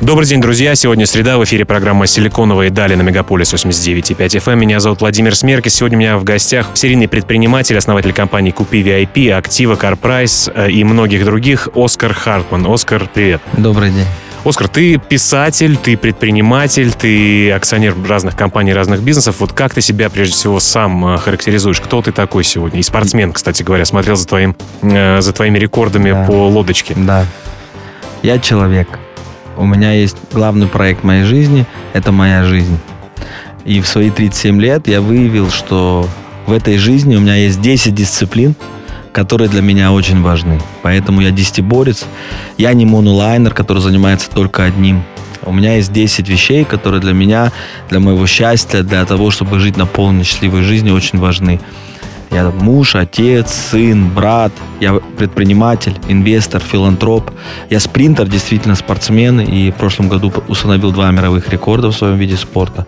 Добрый день, друзья. Сегодня среда. В эфире программа «Силиконовые дали» на Мегаполис 89.5 FM. Меня зовут Владимир Смеркис. Сегодня у меня в гостях серийный предприниматель, основатель компании «KupiVIP», «Aktivo», «CarPrice» э, и многих других Оскар Хартман. Оскар, привет. Добрый день. Оскар, ты писатель, ты предприниматель, ты акционер разных компаний, разных бизнесов. Вот как ты себя прежде всего сам э, характеризуешь? Кто ты такой сегодня? И спортсмен, кстати говоря, смотрел за, твоим, э, за твоими рекордами Да. по лодочке. Да. Я человек. У меня есть главный проект моей жизни – это моя жизнь. И в свои 37 лет я выявил, что в этой жизни у меня есть 10 дисциплин, которые для меня очень важны. Поэтому я десятиборец. Я не монолайнер, который занимается только одним. У меня есть 10 вещей, которые для меня, для моего счастья, для того, чтобы жить наполненной счастливой жизнью, очень важны. Я муж, отец, сын, брат, я предприниматель, инвестор, филантроп. Я спринтер, действительно спортсмен, и в прошлом году установил два мировых рекорда в своем виде спорта.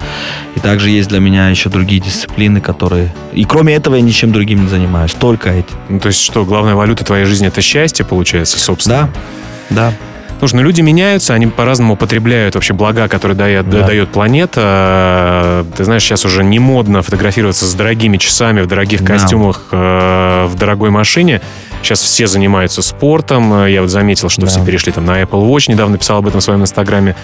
И также есть для меня еще другие дисциплины, которые... И кроме этого я ничем другим не занимаюсь, только этим. Ну, то есть что, главная валюта твоей жизни – это счастье, получается, собственно? Да, да. Слушай, ну люди меняются, они по-разному потребляют вообще блага, которые дает, Да. дает планета. Ты знаешь, сейчас уже не модно фотографироваться с дорогими часами, в дорогих Да. костюмах, э, в дорогой машине. Сейчас все занимаются спортом. Э, Я вот заметил, что Да. все перешли там на Apple Watch, недавно писал об этом в своем инстаграме.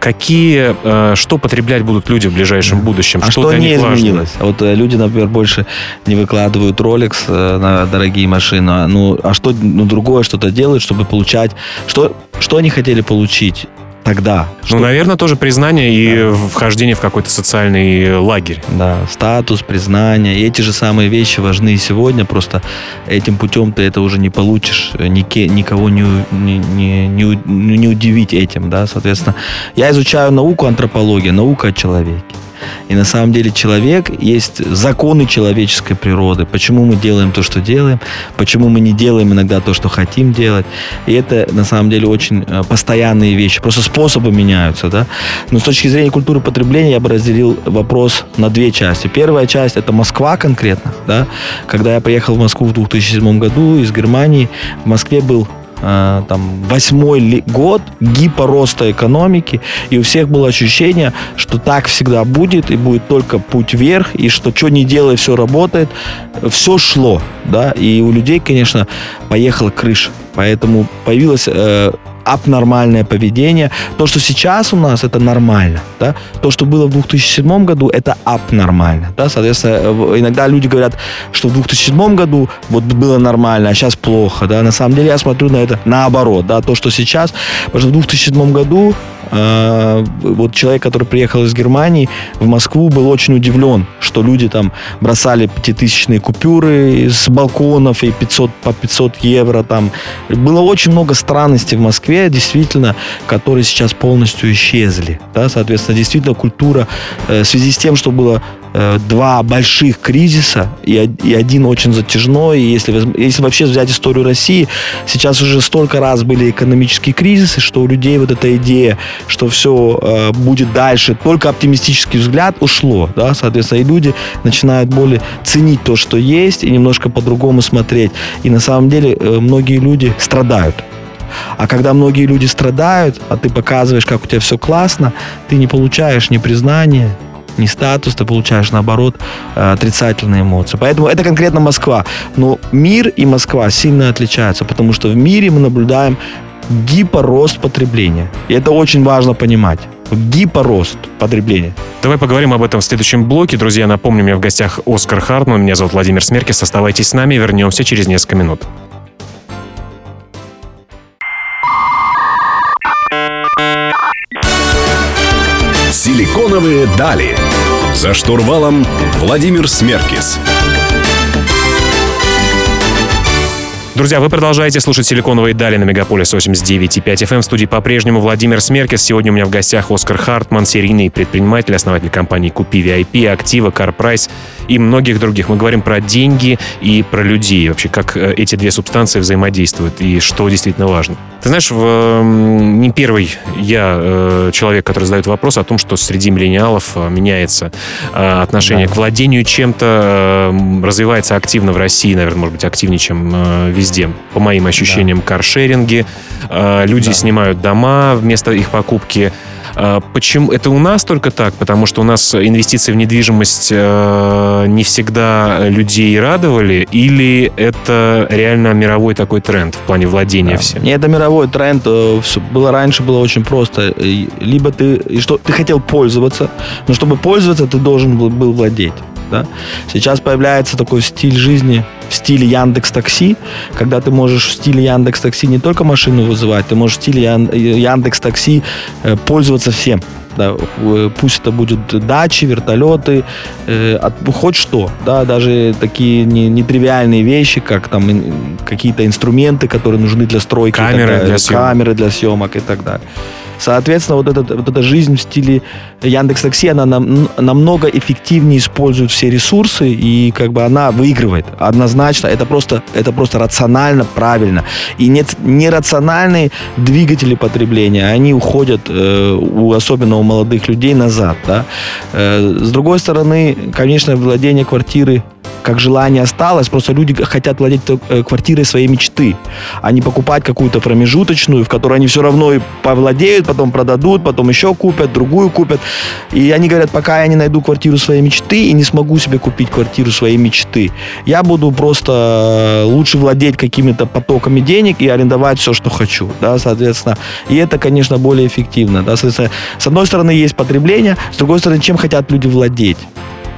Какие, э, что потреблять будут люди в ближайшем будущем? А что, для не них важно? изменилось? Вот э, люди, например, больше не выкладывают Rolex э, на дорогие машины. А, Ну, а что ну, другое что-то делают, чтобы получать... Что, что они хотели получить тогда? Ну, Что- наверное, тоже признание и вхождение в какой-то социальный лагерь. Да, статус, признание. И эти же самые вещи важны и сегодня. Просто этим путем ты это уже не получишь. э, Нике, никого не, не, не, не, не удивить этим, да, соответственно. Я изучаю науку антропология, наука о человеке. И на самом деле человек есть законы человеческой природы. Почему мы делаем то, что делаем, почему мы не делаем иногда то, что хотим делать. И это на самом деле очень э, постоянные вещи. Просто способы меняются, да. Но с точки зрения культуры потребления я бы разделил вопрос на две части. Первая часть это Москва конкретно, да. Когда я приехал в Москву в 2007 году из Германии, в Москве был там восьмой год гипороста экономики, и у всех было ощущение, что так всегда будет, и будет только путь вверх, и что что не делай, все работает, все шло, да, и у людей, конечно, поехала крыша, поэтому появилось э, абнормальное поведение. То, что сейчас у нас, это нормально, да, то, что было в 2007 году, это абнормально, да, соответственно, иногда люди говорят, что в 2007 году вот было нормально, а сейчас плохо, да, на самом деле я смотрю на это наоборот, да, то, что сейчас, потому что в 2007 году вот человек, который приехал из Германии в Москву, был очень удивлен, что люди там бросали пятитысячные купюры с балконов и 500 по 500 евро там. Было очень много странностей в Москве, действительно, которые сейчас полностью исчезли. Да? Соответственно, действительно культура э, в связи с тем, что было э, два больших кризиса и, и один очень затяжной. И если, если вообще взять историю России, сейчас уже столько раз были экономические кризисы, что у людей вот эта идея, что все будет дальше, только оптимистический взгляд ушло. Да? Соответственно, и люди начинают более ценить то, что есть, и немножко по-другому смотреть. И на самом деле э, многие люди страдают. А когда многие люди страдают, а ты показываешь, как у тебя все классно, ты не получаешь ни признания, ни статус, ты получаешь, наоборот, э, отрицательные эмоции. Поэтому это конкретно Москва. Но мир и Москва сильно отличаются, потому что в мире мы наблюдаем гипорост потребления. И это очень важно понимать. Гипорост потребления. Давай поговорим об этом в следующем блоке. Друзья, напомню, у меня в гостях Оскар Хартман. Меня зовут Владимир Смеркис. Оставайтесь с нами. Вернемся через несколько минут. Силиконовые дали. За штурвалом Владимир Смеркис. Друзья, вы продолжаете слушать «Силиконовые дали» на Мегаполис 89.5 FM. Эм. В студии по-прежнему Владимир Смеркис. Сегодня у меня в гостях Оскар Хартман, серийный предприниматель, основатель компании «Купи VIP», «Актива», «Карпрайс» и многих других. Мы говорим про деньги и про людей. Вообще, как э, эти две субстанции взаимодействуют и что действительно важно. Ты знаешь, в, не первый я э, человек, который задает вопрос о том, что среди миллениалов э, меняется отношение да. к владению чем-то, развивается активно в России, наверное, может быть, активнее, чем везде. По моим ощущениям, да. каршеринги, люди да. снимают дома вместо их покупки. А, почему это у нас только так? Потому что у нас инвестиции в недвижимость э, не всегда людей радовали, или это реально мировой такой тренд в плане владения да. всем? Не, это мировой тренд. Э, было раньше было очень просто. Либо ты что ты хотел пользоваться, но чтобы пользоваться, ты должен был владеть. Да? Сейчас появляется такой стиль жизни в стиле Яндекс Такси, когда ты можешь в стиле Яндекс Такси не только машину вызывать, ты можешь в стиле Яндекс Такси э, пользоваться всем. Да, э, пусть это будут дачи, вертолеты, э, хоть что, да, даже такие не, нетривиальные вещи, как там какие-то инструменты, которые нужны для стройки, камеры, для, съемок. камеры для съемок и так далее. Соответственно, вот, этот, вот эта жизнь в стиле Яндекс Такси, она нам, намного эффективнее использует все ресурсы, и как бы она выигрывает. Однозначно, это просто, это просто рационально, правильно. И нет, нерациональные двигатели потребления, они уходят, э, у, особенно у молодых людей, назад. Да? Э, с другой стороны, конечно, владение квартиры как желание осталось, просто люди хотят владеть э, квартирой своей мечты, а не покупать какую-то промежуточную, в которой они все равно и повладеют, потом продадут, потом еще купят, другую купят. И они говорят, пока я не найду квартиру своей мечты и не смогу себе купить квартиру своей мечты, я буду просто э, лучше владеть какими-то потоками денег и арендовать все, что хочу, да, соответственно. И это, конечно, более эффективно, да, соответственно. С одной стороны, есть потребление, с другой стороны, чем хотят люди владеть?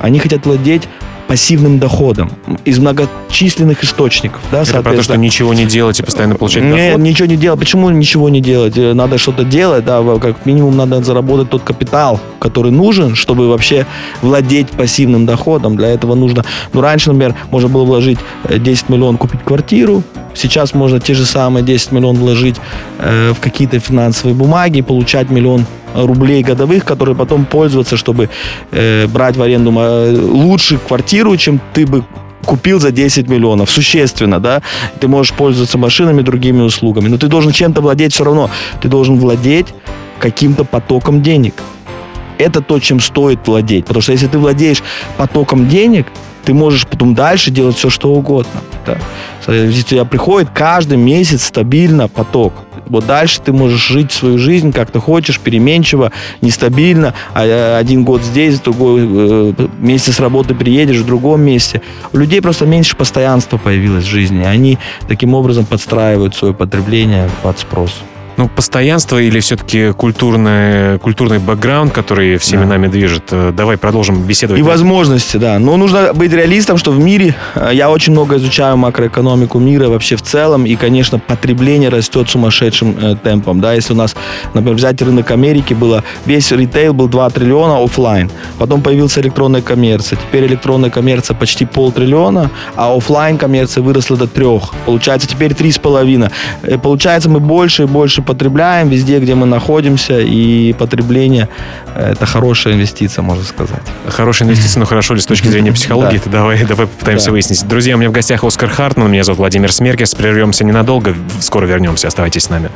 Они хотят владеть пассивным доходом из многочисленных источников. Да, Это про то, что ничего не делать и постоянно получать не, доход? Ничего не делать. Почему ничего не делать? Э, надо что-то делать, да, как минимум надо заработать тот капитал, который нужен, чтобы вообще владеть пассивным доходом. Для этого нужно, ну, раньше, например, можно было вложить 10 э, миллионов, купить квартиру, сейчас можно те же самые 10 миллионов вложить э, в какие-то финансовые бумаги, получать миллион рублей годовых, которые потом пользоваться, чтобы э, брать в аренду лучше квартиру, чем ты бы купил за 10 миллионов, существенно, да, ты можешь пользоваться машинами, другими услугами, но ты должен чем-то владеть все равно, ты должен владеть каким-то потоком денег. Это то, чем стоит владеть, потому что если ты владеешь потоком денег, ты можешь потом дальше делать все, что угодно. Да. Если у тебя приходит каждый месяц стабильно поток, вот дальше ты можешь жить свою жизнь, как ты хочешь, переменчиво, нестабильно. А э, один год здесь, другой э, месяц с работы приедешь в другом месте. У людей просто меньше постоянства появилось в жизни. Они таким образом подстраивают свое потребление под спрос. Ну, постоянство или все-таки культурный, культурный бэкграунд, который всеми да. нами движет? Э, давай продолжим беседовать. И возможности, да. Но нужно быть реалистом, что в мире, э, я очень много изучаю макроэкономику мира вообще в целом, и, конечно, потребление растет сумасшедшим э, темпом. Да, если у нас, например, взять рынок Америки, было весь ритейл был 2 триллиона офлайн, потом появился электронная коммерция, теперь электронная коммерция почти полтриллиона, а офлайн коммерция выросла до трех. Получается, теперь три с половиной. Э, получается, мы больше и больше потребляем везде, где мы находимся, и потребление – это хорошая инвестиция, можно сказать. Хорошая инвестиция, но хорошо ли с точки зрения психологии? Да. Давай, давай попытаемся да. выяснить. Друзья, у меня в гостях Оскар Хартман, меня зовут Владимир Смеркес. Прервемся ненадолго, скоро вернемся, оставайтесь с нами.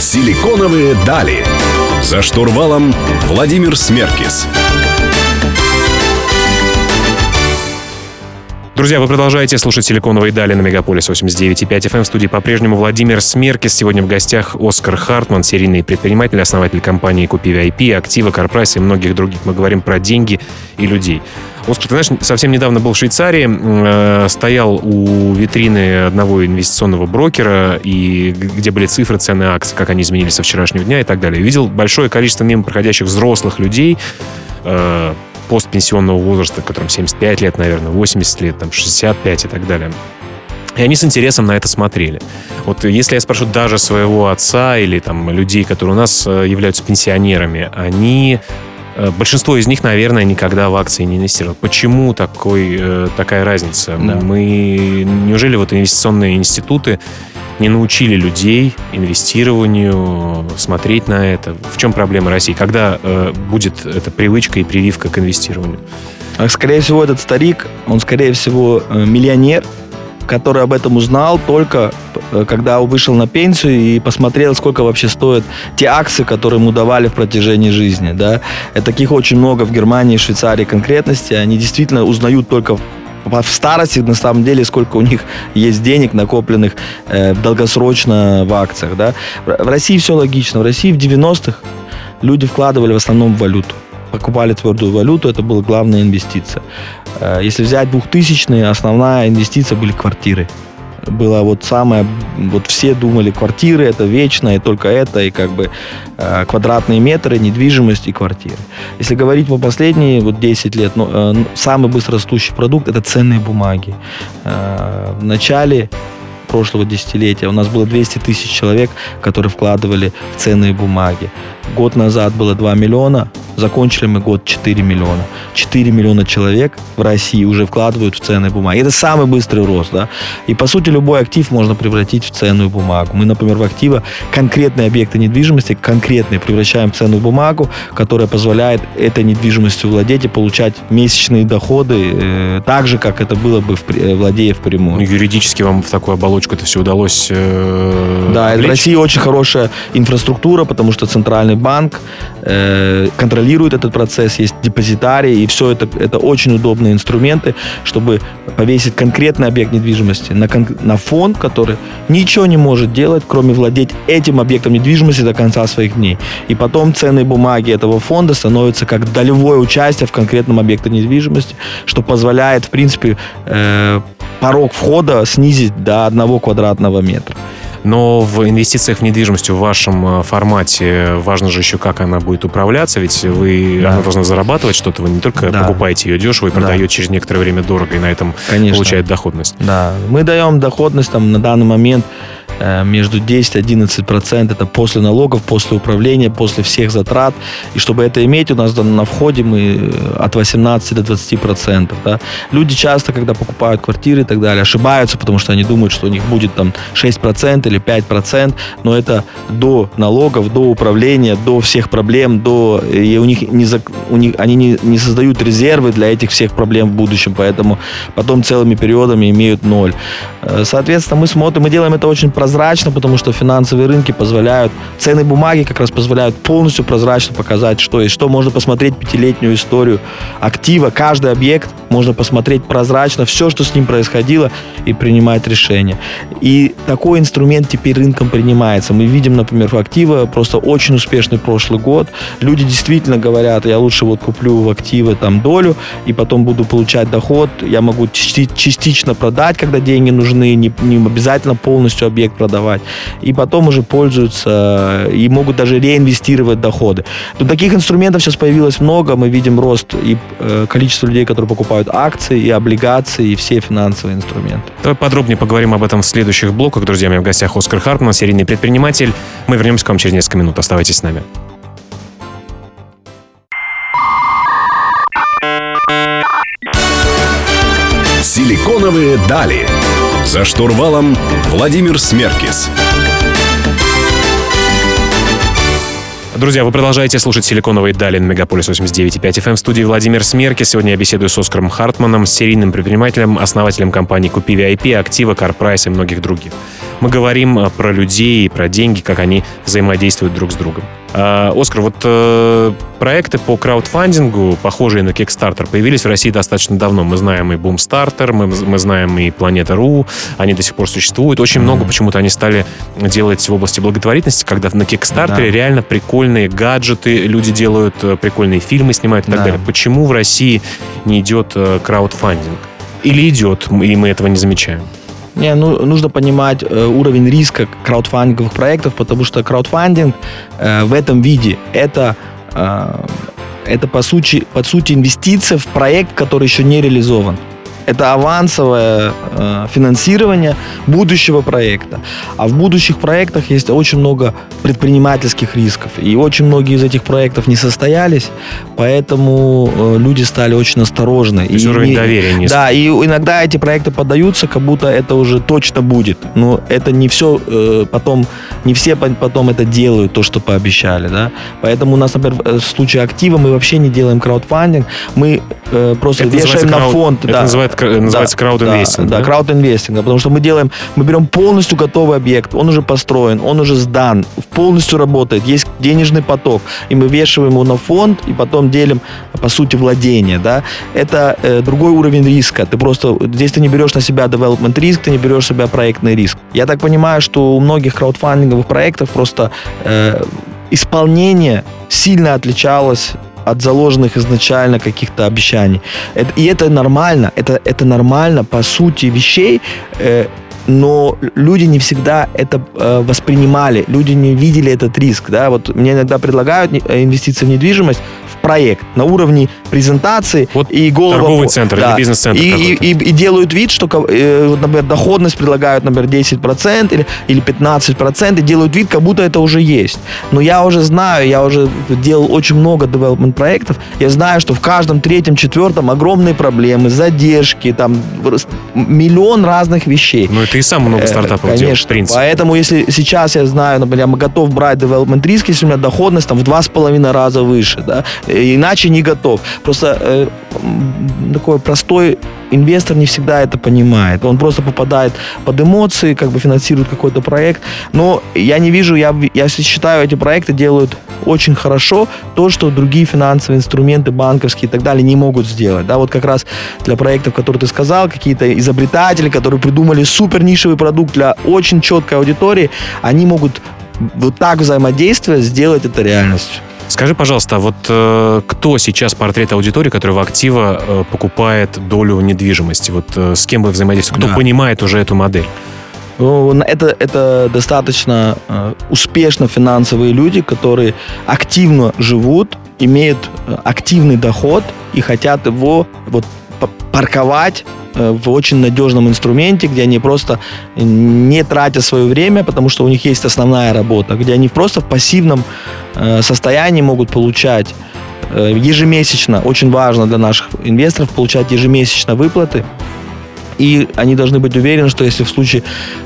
Силиконовые дали. За штурвалом Владимир Смеркис. Друзья, вы продолжаете слушать «Силиконовые дали» на Мегаполис 89.5 FM. В студии по-прежнему Владимир Смеркис. Сегодня в гостях Оскар Хартман, серийный предприниматель, основатель компании «Купи VIP», «Актива», «Карпрайс» и многих других. Мы говорим про деньги и людей. Оскар, ты знаешь, совсем недавно был в Швейцарии, э, стоял у витрины одного инвестиционного брокера, и где были цифры, цены акций, как они изменились со вчерашнего дня и так далее. Видел большое количество мимо проходящих взрослых людей, э, постпенсионного возраста, которым 75 лет, наверное, 80 лет, там 65 и так далее. И они с интересом на это смотрели. Вот если я спрошу даже своего отца или там людей, которые у нас э, являются пенсионерами, они Э, большинство из них, наверное, никогда в акции не инвестировало. Почему такой, э, такая разница? Да. Мы неужели вот инвестиционные институты не научили людей инвестированию, смотреть на это? В чем проблема России? Когда э, будет эта привычка и прививка к инвестированию? Скорее всего, этот старик, он, скорее всего, э, миллионер, который об этом узнал только э, когда вышел на пенсию и посмотрел, сколько вообще стоят те акции, которые ему давали в протяжении жизни. Да? И таких очень много в Германии, Швейцарии конкретности. Они действительно узнают только в старости, на самом деле, сколько у них есть денег, накопленных э, долгосрочно в акциях. Да? В России все логично. В России в 90-х люди вкладывали в основном в валюту покупали твердую валюту, это была главная инвестиция. Э, если взять 2000-е, основная инвестиция были квартиры. Было вот самое, вот все думали, квартиры это вечно, и только это, и как бы э, квадратные метры, недвижимость и квартиры. Если говорить по последние вот 10 лет, ну, э, самый быстрорастущий продукт это ценные бумаги. В начале прошлого десятилетия у нас было 200 тысяч человек, которые вкладывали в ценные бумаги. Год назад было 2 миллиона, закончили мы год 4 миллиона. 4 миллиона человек в России уже вкладывают в ценные бумаги. Это самый быстрый рост. Да? И, по сути, любой актив можно превратить в ценную бумагу. Мы, например, в активы конкретные объекты недвижимости, конкретные, превращаем в ценную бумагу, которая позволяет этой недвижимостью владеть и получать месячные доходы, э, так же, как это было бы, в, э, владея впрямую. Ну, юридически вам в такую оболочку это все удалось э, Да, в России очень хорошая инфраструктура, потому что центральный банк э, контролирует этот процесс, есть депозитарий, и все это, это очень удобные инструменты, чтобы повесить конкретный объект недвижимости на, на фонд, который ничего не может делать, кроме владеть этим объектом недвижимости до конца своих дней. И потом ценные бумаги этого фонда становятся как долевое участие в конкретном объекте недвижимости, что позволяет, в принципе, э, порог входа снизить до одного квадратного метра. Но в инвестициях в недвижимость в вашем э, формате важно же еще, как она будет управляться, ведь вы, да. она должна зарабатывать что-то, вы не только да. покупаете ее дешево и продаете да. через некоторое время дорого, и на этом Конечно. получает доходность. Да, мы даем доходность там на данный момент между 10-11% это после налогов, после управления, после всех затрат. И чтобы это иметь, у нас на входе мы э, от 18 до 20%. Да. Люди часто, когда покупают квартиры и так далее, ошибаются, потому что они думают, что у них будет там 6% или 5%, но это до налогов, до управления, до всех проблем, до... И у них, не, у них они не, не создают резервы для этих всех проблем в будущем, поэтому потом целыми периодами имеют ноль. Э, соответственно, мы смотрим, мы делаем это очень прозрачно, потому что финансовые рынки позволяют, ценные бумаги как раз позволяют полностью прозрачно показать, что есть, что можно посмотреть пятилетнюю историю актива, каждый объект можно посмотреть прозрачно, все, что с ним происходило, и принимать решение. И такой инструмент теперь рынком принимается. Мы видим, например, в актива просто очень успешный прошлый год. Люди действительно говорят, я лучше вот куплю в активы там долю, и потом буду получать доход, я могу частично продать, когда деньги нужны, не, не обязательно полностью объект продавать. И потом уже пользуются и могут даже реинвестировать доходы. Но таких инструментов сейчас появилось много. Мы видим рост и э, количество людей, которые покупают акции, и облигации, и все финансовые инструменты. Давай подробнее поговорим об этом в следующих блоках. Друзья, у меня в гостях Оскар Хартман, серийный предприниматель. Мы вернемся к вам через несколько минут. Оставайтесь с нами. Силиконовые дали. За штурвалом Владимир Смеркис. Друзья, вы продолжаете слушать «Силиконовые дали» на Мегаполис 89.5 FM в студии Владимир Смерки. Сегодня я беседую с Оскаром Хартманом, серийным предпринимателем, основателем компании «Купи VIP», «Актива», «Карпрайс» и многих других. Мы говорим э, про людей, про деньги, как они взаимодействуют друг с другом. А, Оскар, вот э, проекты по краудфандингу, похожие на Kickstarter, появились в России достаточно давно. Мы знаем и Boomstarter, мы, мы знаем и Планета.ру, они до сих пор существуют. Очень много почему-то они стали делать в области благотворительности, когда на Kickstarter да. реально прикольные гаджеты люди делают, э, прикольные фильмы снимают и так да. далее. Почему в России не идет краудфандинг? Или идет, и мы этого не замечаем? Не, ну, нужно понимать э, уровень риска краудфандинговых проектов, потому что краудфандинг э, в этом виде это, э, это по, сути, по сути инвестиция в проект, который еще не реализован. Это авансовое э, финансирование будущего проекта. А в будущих проектах есть очень много предпринимательских рисков. И очень многие из этих проектов не состоялись, поэтому э, люди стали очень осторожны. То есть и уровень не- доверия низкий. Да, и иногда эти проекты поддаются, как будто это уже точно будет. Но это не все потом, не все по- потом это делают, то, что пообещали, да. Поэтому у нас, например, в- в случае актива мы вообще не делаем краудфандинг, мы э, просто Это вешаем на крауд- фонд. это да. называет- называется краудинвестинг, Да, да? да, краудинвестинг, да, потому что мы делаем, мы берем полностью готовый объект, он уже построен, он уже сдан, полностью работает, есть денежный поток, и мы вешаем его на фонд, и потом делим, по сути, владение, да. Это э, другой уровень риска. Ты просто, здесь ты не берешь на себя development риск, ты не берешь на себя проектный риск. Я так понимаю, что у многих краудфандинговых проектов просто э, исполнение сильно отличалось от заложенных изначально каких-то обещаний. Это- и это нормально, это, это нормально по сути вещей, э, но люди не всегда это э, воспринимали, люди не видели этот риск. Да? Вот мне иногда предлагают э, инвестиции в недвижимость проект на уровне презентации Вот и голого... торговый центр или бизнес-центр И, и, какой-то. и- и делают вид, что, э, например, доходность предлагают, например, 10% или, или 15%, и делают вид, как будто это уже есть. Но я уже знаю, я уже делал очень много development проектов, я знаю, что в каждом третьем, четвертом огромные проблемы, задержки, там миллион разных вещей. Ну, и ты сам много Э, стартапов Конечно. делаешь, в принципе. Поэтому, если сейчас я знаю, например, я готов брать development риск, если у меня доходность там в два с половиной раза выше, да, иначе не готов. Просто э, такой простой инвестор не всегда это понимает. Он просто попадает под эмоции, как бы финансирует какой-то проект. Но я не вижу, я, я считаю, эти проекты делают очень хорошо то, что другие финансовые инструменты, банковские и так далее, не могут сделать. Да, вот как раз для проектов, которые ты сказал, какие-то изобретатели, которые придумали супер нишевый продукт для очень четкой аудитории, они могут вот так взаимодействуя сделать это реальностью. Скажи, пожалуйста, а вот э, кто сейчас портрет аудитории, которая в актива э, покупает долю недвижимости? Вот э, с кем вы взаимодействуете? Кто Да. понимает уже эту модель? Ну, Это, это достаточно э, успешно финансовые люди, которые активно живут, имеют э, активный доход и хотят его вот, парковать э, в очень надежном инструменте, где они просто не тратя свое время, потому что у них есть основная работа, где они просто в пассивном э, состоянии могут получать э, ежемесячно, очень важно для наших инвесторов, получать ежемесячно выплаты, и они должны быть уверены, что если в случае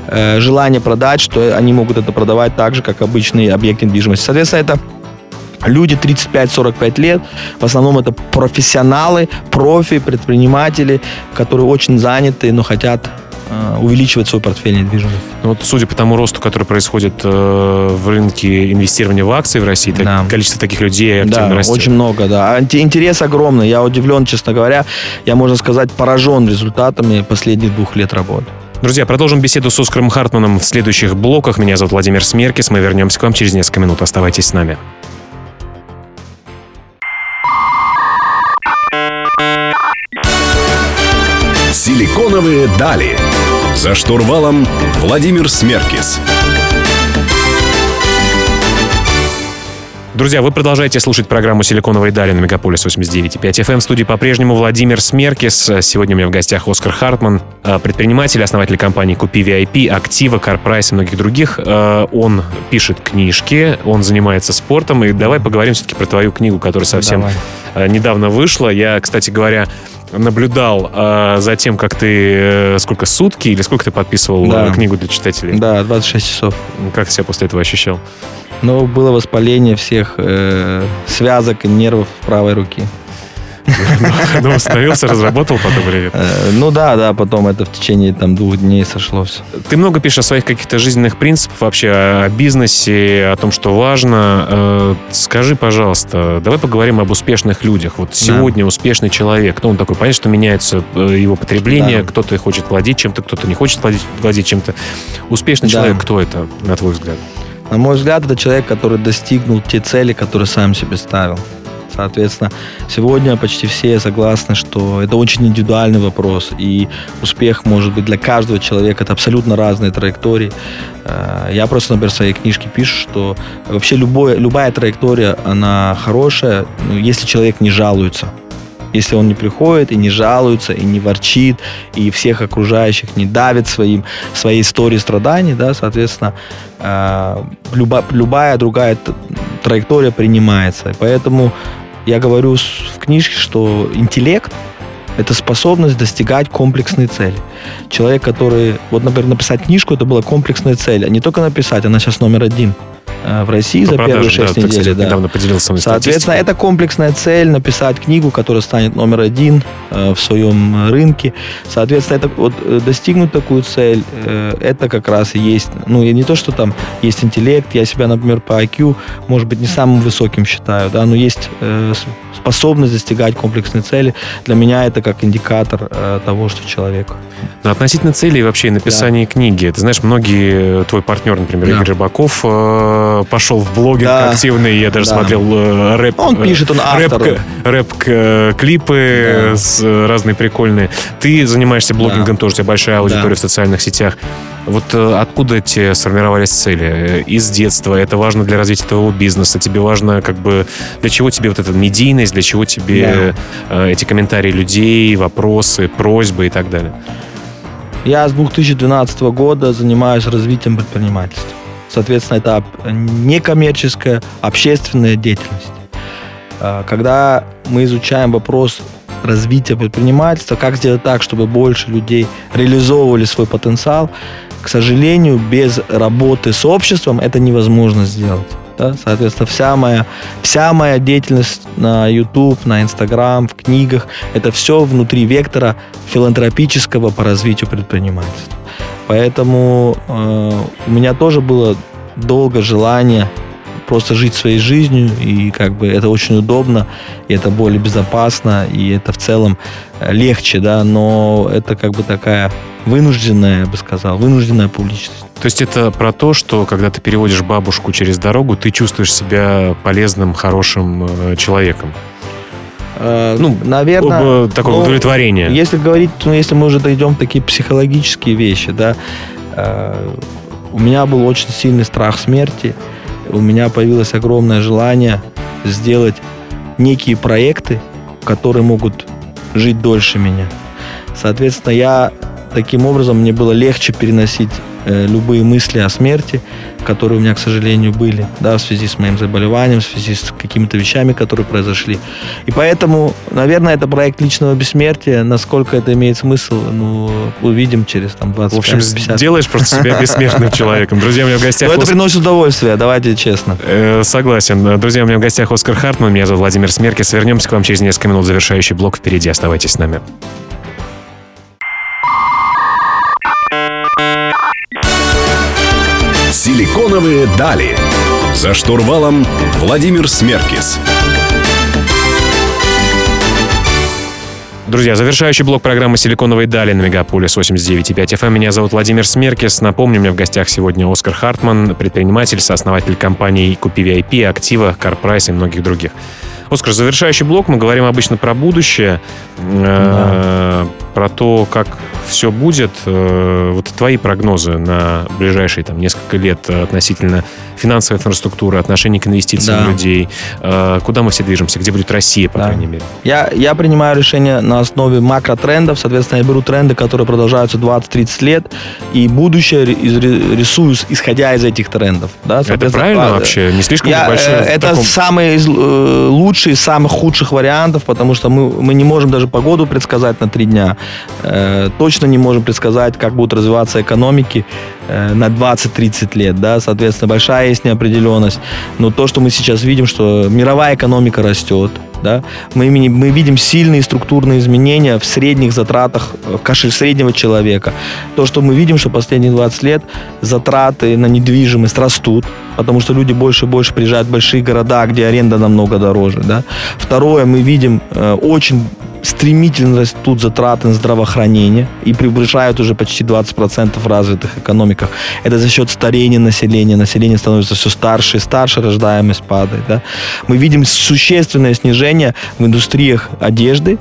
э, желания продать, что они могут это продавать так же, как обычный объект недвижимости. Соответственно, это люди 35-45 лет, в основном это профессионалы, профи, предприниматели, которые очень заняты, но хотят э, увеличивать свой портфель недвижимости. Ну, Вот, судя по тому росту, который происходит э, в рынке инвестирования в акции в России, так- Да. количество таких людей активно Да, растет. очень много, да. А инте- Интерес огромный. Я удивлен, честно говоря. Я, можно сказать, поражен результатами последних двух лет работы. Друзья, продолжим беседу с Оскаром Хартманом в следующих блоках. Меня зовут Владимир Смеркис. Мы вернемся к вам через несколько минут. Оставайтесь с нами. Силиконовые дали. За штурвалом Владимир Смеркис. Друзья, вы продолжаете слушать программу «Силиконовые дали» на Мегаполис 89.5 FM. В студии по-прежнему Владимир Смеркис. Сегодня у меня в гостях Оскар Хартман, э, предприниматель, основатель компании «Купи VIP», «Актива», «Карпрайс» и многих других. Э, Он пишет книжки, он занимается спортом. И давай поговорим все-таки про твою книгу, которая совсем Давай. Э, недавно вышла. Я, кстати говоря, наблюдал э, за тем, как ты э, сколько сутки или сколько ты подписывал Да. э, книгу для читателей. Да, 26 часов. Как ты себя после этого ощущал? Но было воспаление всех э, связок и нервов правой руки. Ну, восстановился, разработал потом или? Э, ну да, да, потом это в течение там двух дней сошло все. Ты много пишешь о своих каких-то жизненных принципах, вообще о бизнесе, о том, что важно. Э, Скажи, пожалуйста, давай поговорим об успешных людях. Вот сегодня успешный человек, ну, он такой, понятно, что меняется э, его потребление, кто-то хочет владеть чем-то, кто-то не хочет владеть, владеть чем-то. Успешный человек, кто это, на твой взгляд? На мой взгляд, это человек, который достигнул те цели, которые сам себе ставил. Соответственно, сегодня почти все согласны, что это очень индивидуальный вопрос, и успех может быть для каждого человека, это абсолютно разные траектории. Э, Я просто, например, в своей книжке пишу, что вообще любое, любая траектория, она хорошая, ну, если человек не жалуется. Если он не приходит и не жалуется, и не ворчит, и всех окружающих не давит своим, своей историей страданий, да, соответственно, э, люба, любая другая траектория принимается. Поэтому я говорю в книжке, что интеллект – это способность достигать комплексной цели. Человек, который, вот, например, написать книжку, это была комплексная цель, а не только написать, она сейчас номер один – в России По за продаже, первые 6 да, недель. Ты, да. недавно поделился Соответственно, это комплексная цель написать книгу, которая станет номер один э, в своем рынке. Соответственно, это, вот, э, достигнуть такую цель, э, это как раз и есть, ну, и не то, что там есть интеллект, я себя, например, по IQ, может быть, не самым высоким считаю, да, но есть э, способность достигать комплексной цели. Для меня это как индикатор э, того, что человек. Но относительно цели и вообще написания да. книги, ты знаешь, многие, твой партнер, например, да. Игорь Рыбаков, э, пошел в блогинг да. активный, я даже да. смотрел э, рэп. Он пишет, он автор. Рэп, рэп-клипы э, да. с, э, разные прикольные. Ты занимаешься блогингом да. тоже, у тебя большая аудитория да. в социальных сетях. Вот откуда эти сформировались цели? Из детства? Это важно для развития твоего бизнеса? Тебе важно, как бы, для чего тебе вот эта медийность? Для чего тебе да. эти комментарии людей, вопросы, просьбы и так далее? Я с 2012 года занимаюсь развитием предпринимательства. Соответственно, это некоммерческая, общественная деятельность. А, когда мы изучаем вопрос развития предпринимательства, как сделать так, чтобы больше людей реализовывали свой потенциал, к сожалению, без работы с обществом это невозможно сделать. Соответственно, вся моя, вся моя деятельность на YouTube, на Instagram, в книгах, это все внутри вектора филантропического по развитию предпринимательства. Поэтому э, у меня тоже было долго желание просто жить своей жизнью, и как бы это очень удобно, и это более безопасно, и это в целом э, легче, да, но это как бы такая вынужденная, я бы сказал, вынужденная публичность. То есть это про то, что когда ты переводишь бабушку через дорогу, ты чувствуешь себя полезным, хорошим э, человеком? Э, ну, наверное... Такое ну, удовлетворение. Если говорить, ну, если мы уже дойдем такие психологические вещи, да, э, у меня был очень сильный страх смерти, у меня появилось огромное желание сделать некие проекты, которые могут жить дольше меня. Соответственно, я таким образом мне было легче переносить э, любые мысли о смерти, которые у меня, к сожалению, были, да, в связи с моим заболеванием, в связи с какими-то вещами, которые произошли. И поэтому, наверное, это проект личного бессмертия. Насколько это имеет смысл, ну, увидим через там 20 В общем, 50. делаешь просто себя бессмертным человеком. Друзья, у меня в гостях... Но это приносит удовольствие, давайте честно. Э, согласен. Друзья, у меня в гостях Оскар Хартман, меня зовут Владимир Смеркис. Вернемся к вам через несколько минут. Завершающий блок впереди. Оставайтесь с нами. Силиконовые дали. За штурвалом Владимир Смеркис. Друзья, завершающий блок программы «Силиконовые дали» на Мегаполис 89.5 FM. Эм. Меня зовут Владимир Смеркис. Напомню, у меня в гостях сегодня Оскар Хартман, предприниматель, сооснователь компаний «Купи VIP», «Актива», «Карпрайс» и многих других. Оскар, завершающий блок. Мы говорим обычно про будущее, да. Э, про то, как все будет. Э, вот твои прогнозы на ближайшие там, несколько лет относительно финансовой инфраструктуры, отношений к инвестициям да. людей. Э, куда мы все движемся? Где будет Россия, по да. крайней мере? Я, я принимаю решение на основе макротрендов. Соответственно, я беру тренды, которые продолжаются 20-30 лет, и будущее рисую, исходя из этих трендов. Да? Это правильно вообще? Не слишком я, большой? Это таком... самый лучший лучший из самых худших вариантов, потому что мы, мы не можем даже погоду предсказать на три дня. Э, точно не можем предсказать, как будут развиваться экономики э, на 20-30 лет. Да? Соответственно, большая есть неопределенность. Но то, что мы сейчас видим, что мировая экономика растет, да? Мы, мы видим сильные структурные изменения в средних затратах в кошель среднего человека. То, что мы видим, что последние 20 лет затраты на недвижимость растут, потому что люди больше и больше приезжают в большие города, где аренда намного дороже. Да? Второе, мы видим э, очень стремительно растут затраты на здравоохранение и превышают уже почти 20% в развитых экономиках. Это за счет старения населения. Население становится все старше и старше, рождаемость падает. Да? Мы видим существенное снижение в индустриях одежды,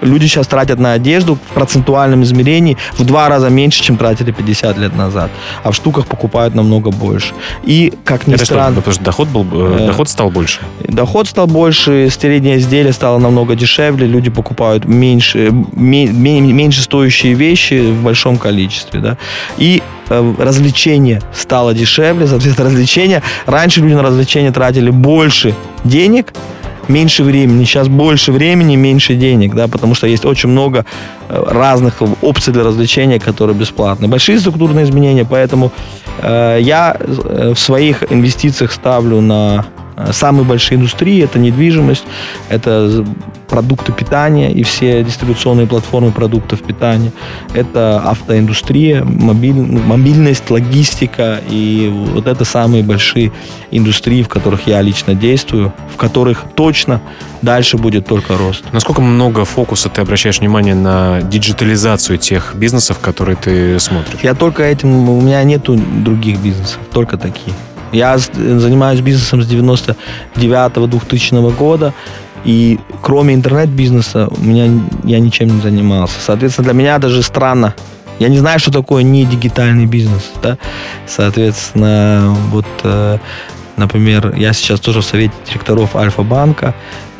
люди сейчас тратят на одежду в процентуальном измерении в два раза меньше, чем тратили 50 лет назад. А в штуках покупают намного больше. И, как ни Это странно... что, потому что доход, был, э, Э, доход стал больше? Доход стал больше, среднее изделие стало намного дешевле, люди покупают меньше, ме- ме- меньше стоящие вещи в большом количестве, да. И э, развлечение стало дешевле, соответственно, развлечения. Раньше люди на развлечения тратили больше денег, меньше времени. Сейчас больше времени, меньше денег, да, потому что есть очень много э, разных опций для развлечения, которые бесплатны. Большие структурные изменения, поэтому э, я э, в своих инвестициях ставлю на самые большие индустрии. Это недвижимость, это продукты питания и все дистрибуционные платформы продуктов питания. Это автоиндустрия, мобиль- мобильность, логистика. И вот это самые большие индустрии, в которых я лично действую, в которых точно дальше будет только рост. Насколько много фокуса ты обращаешь внимание на диджитализацию тех бизнесов, которые ты смотришь? Я только этим, у меня нету других бизнесов, только такие. Я занимаюсь бизнесом с 99-2000 года, и кроме интернет-бизнеса у меня я ничем не занимался. Соответственно, для меня даже странно. Я не знаю, что такое не дигитальный бизнес. Да? Соответственно, вот, э, например, я сейчас тоже в совете директоров Альфа-банка,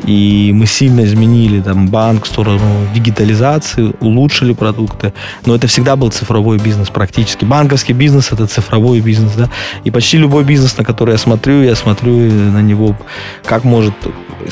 и мы сильно изменили там банк в сторону дигитализации, улучшили продукты, но это всегда был цифровой бизнес практически. Банковский бизнес это цифровой бизнес, да, и почти любой бизнес, на который я смотрю, я смотрю на него, как может,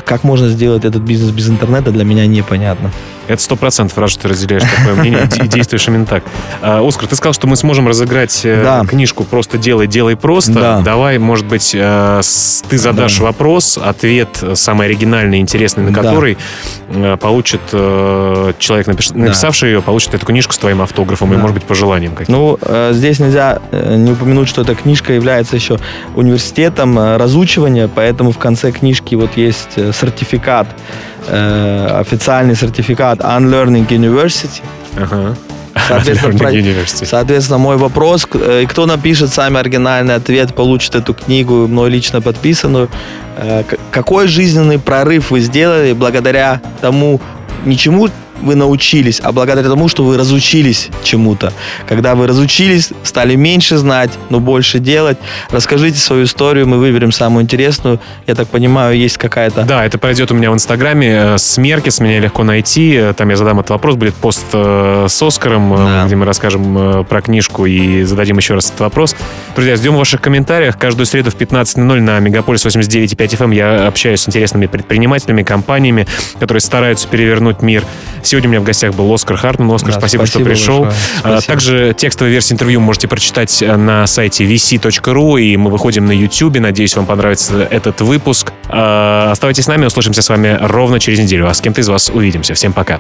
как можно сделать этот бизнес без интернета, для меня непонятно. Это сто процентов, раз что ты разделяешь такое мнение и действуешь именно так. А, Оскар, ты сказал, что мы сможем разыграть э, Да. книжку «Просто делай, делай просто». Да. Давай, может быть, э, ты задашь Да. вопрос, ответ самый оригинальный, интересный, на Да. который э, получит э, человек, написавший ее, получит эту книжку с твоим автографом и, Да. может быть, пожеланием каким Ну, э, здесь нельзя э, не упомянуть, что эта книжка является еще университетом э, разучивания, поэтому в конце книжки вот есть э, сертификат, э, официальный сертификат Unlearning University. Ага. Соответственно, про- University. Соответственно, мой вопрос, э, кто напишет самый оригинальный ответ, получит эту книгу, мной лично подписанную. Э, Какой жизненный прорыв вы сделали благодаря тому, ничему вы научились, а благодаря тому, что вы разучились чему-то. Когда вы разучились, стали меньше знать, но больше делать. Расскажите свою историю, мы выберем самую интересную. Я так понимаю, есть какая-то... Да, это пройдет у меня в Инстаграме. э, Смеркис, меня легко найти. Э, Там я задам этот вопрос. Будет пост э, с Оскаром, Да. где мы расскажем про книжку и зададим еще раз этот вопрос. Друзья, ждем ваших комментариях. Каждую среду в 15.00 на Мегаполис 89.5 FM я общаюсь с интересными предпринимателями, компаниями, которые стараются перевернуть мир. Сегодня у меня в гостях был Оскар Хартман. Оскар, Да, спасибо, что пришел. А, Спасибо. Также текстовую версию интервью можете прочитать э, на сайте vc.ru, и мы выходим на YouTube. Надеюсь, вам понравится этот выпуск. А, Оставайтесь с нами, услышимся с вами ровно через неделю. А с кем-то из вас увидимся. Всем пока.